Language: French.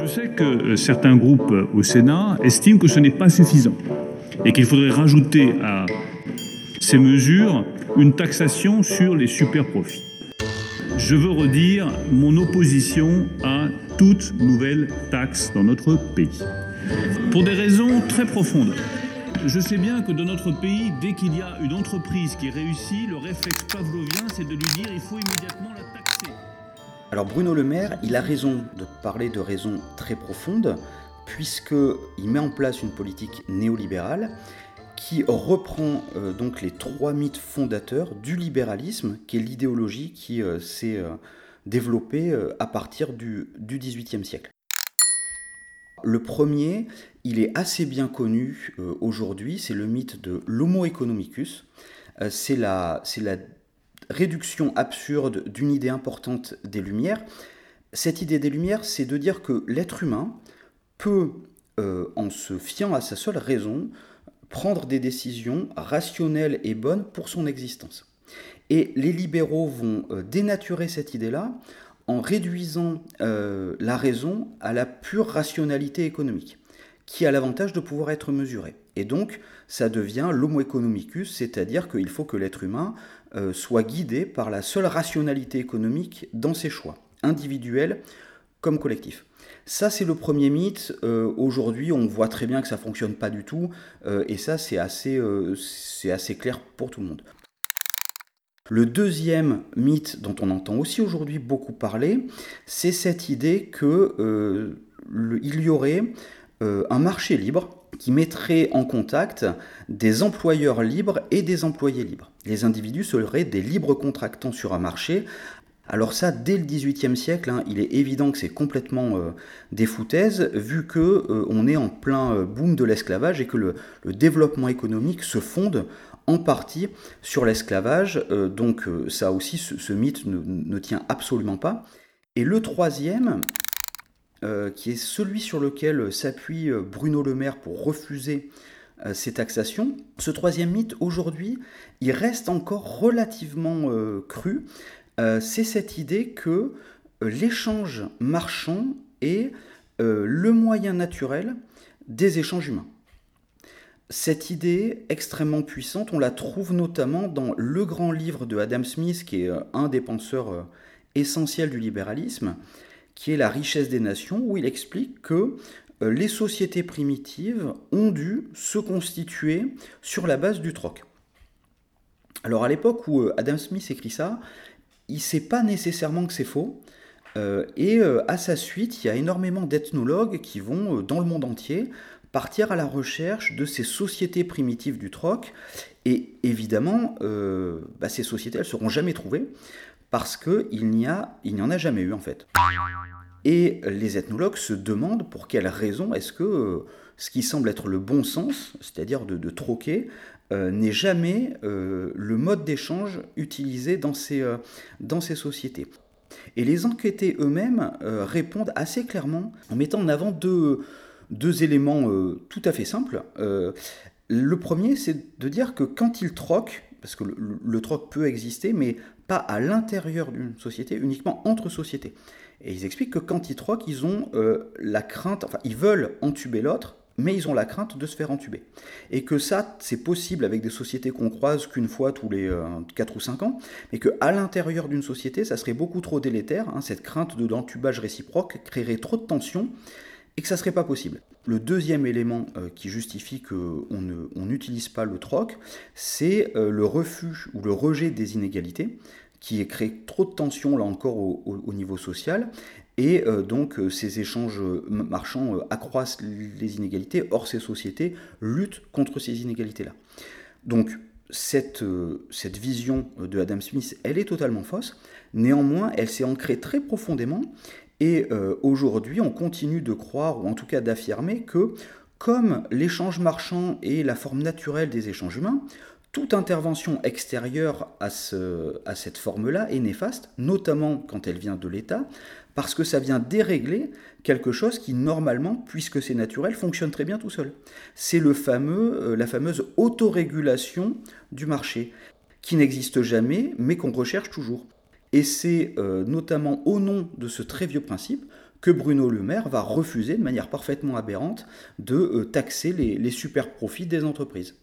Je sais que euh, certains groupes euh, au Sénat estiment que ce n'est pas suffisant et qu'il faudrait rajouter à ces mesures une taxation sur les superprofits. Je veux redire mon opposition à toute nouvelle taxe dans notre pays. Pour des raisons très profondes. Je sais bien que dans notre pays, dès qu'il y a une entreprise qui réussit, le réflexe pavlovien, c'est de lui dire il faut immédiatement la taxer. Alors Bruno Le Maire, il a raison de parler de raisons très profondes, puisqu'il met en place une politique néolibérale qui reprend euh, donc les trois mythes fondateurs du libéralisme, qui est l'idéologie qui euh, s'est euh, développée à partir du, XVIIIe siècle. Le premier, il est assez bien connu aujourd'hui, c'est le mythe de l'homo economicus. c'est la réduction absurde d'une idée importante des Lumières. Cette idée des Lumières, c'est de dire que l'être humain peut, euh, en se fiant à sa seule raison, prendre des décisions rationnelles et bonnes pour son existence. Et les libéraux vont euh, dénaturer cette idée-là en réduisant euh, la raison à la pure rationalité économique, qui a l'avantage de pouvoir être mesurée. Et donc, ça devient l'homo economicus, c'est-à-dire qu'il faut que l'être humain soit guidé par la seule rationalité économique dans ses choix, individuels comme collectifs. Ça, c'est le premier mythe. Euh, aujourd'hui, on voit très bien que ça ne fonctionne pas du tout, euh, et ça, c'est assez clair pour tout le monde. Le deuxième mythe dont on entend aussi aujourd'hui beaucoup parler, c'est cette idée qu'il y aurait un marché libre qui mettrait en contact des employeurs libres et des employés libres. Les individus seraient des libres contractants sur un marché. Alors ça, dès le XVIIIe siècle, hein, il est évident que c'est complètement euh, des foutaises, vu que euh, on est en plein euh, boom de l'esclavage et que le, développement économique se fonde en partie sur l'esclavage. donc ça aussi, ce, mythe ne, ne, tient absolument pas. Et le troisième, euh, qui est celui sur lequel s'appuie euh, Bruno Le Maire pour refuser euh, ces taxations. Ce troisième mythe, aujourd'hui, il reste encore relativement cru. C'est cette idée que l'échange marchand est le moyen naturel des échanges humains. Cette idée extrêmement puissante, on la trouve notamment dans le grand livre de Adam Smith, qui est un des penseurs essentiels du libéralisme, qui est La richesse des nations, où il explique que euh, les sociétés primitives ont dû se constituer sur la base du troc. Alors à l'époque où euh, Adam Smith écrit ça, il ne sait pas nécessairement que c'est faux. Euh, et à sa suite, il y a énormément d'ethnologues qui vont, dans le monde entier, partir à la recherche de ces sociétés primitives du troc. Et évidemment, bah, ces sociétés, elles ne seront jamais trouvées parce qu'il n'y en a jamais eu en fait. Et les ethnologues se demandent pour quelle raison est-ce que euh, ce qui semble être le bon sens, c'est-à-dire de, troquer, euh, n'est jamais euh, le mode d'échange utilisé dans ces, dans ces sociétés. Et les enquêtés eux-mêmes répondent assez clairement en mettant en avant deux, deux éléments tout à fait simples. le premier, c'est de dire que quand ils troquent, parce que le, le troc peut exister, mais pas à l'intérieur d'une société, uniquement entre sociétés. Et ils expliquent que quand ils troquent, ils ont euh, la crainte, enfin ils veulent entuber l'autre, mais ils ont la crainte de se faire entuber. Et que ça, c'est possible avec des sociétés qu'on croise qu'une fois tous les 4 euh, ou 5 ans, mais qu'à l'intérieur d'une société, ça serait beaucoup trop délétère, hein, cette crainte de l'entubage réciproque créerait trop de tensions, et que ça serait pas possible. Le deuxième élément euh, qui justifie qu'on n'utilise pas le troc, c'est le refus ou le rejet des inégalités qui crée trop de tensions, là encore, au, niveau social. Et euh, donc, euh, ces échanges marchands euh, accroissent les inégalités. Or, ces sociétés luttent contre ces inégalités-là. Donc, cette vision de Adam Smith, elle est totalement fausse. Néanmoins, elle s'est ancrée très profondément. Et aujourd'hui, on continue de croire, ou en tout cas d'affirmer, que comme l'échange marchand est la forme naturelle des échanges humains, toute intervention extérieure à, ce, à cette forme-là est néfaste, notamment quand elle vient de l'État, parce que ça vient dérégler quelque chose qui, normalement, puisque c'est naturel, fonctionne très bien tout seul. C'est euh, la fameuse autorégulation du marché, qui n'existe jamais, mais qu'on recherche toujours. Et c'est euh, notamment au nom de ce très vieux principe que Bruno Le Maire va refuser de manière parfaitement aberrante de taxer les super profits des entreprises.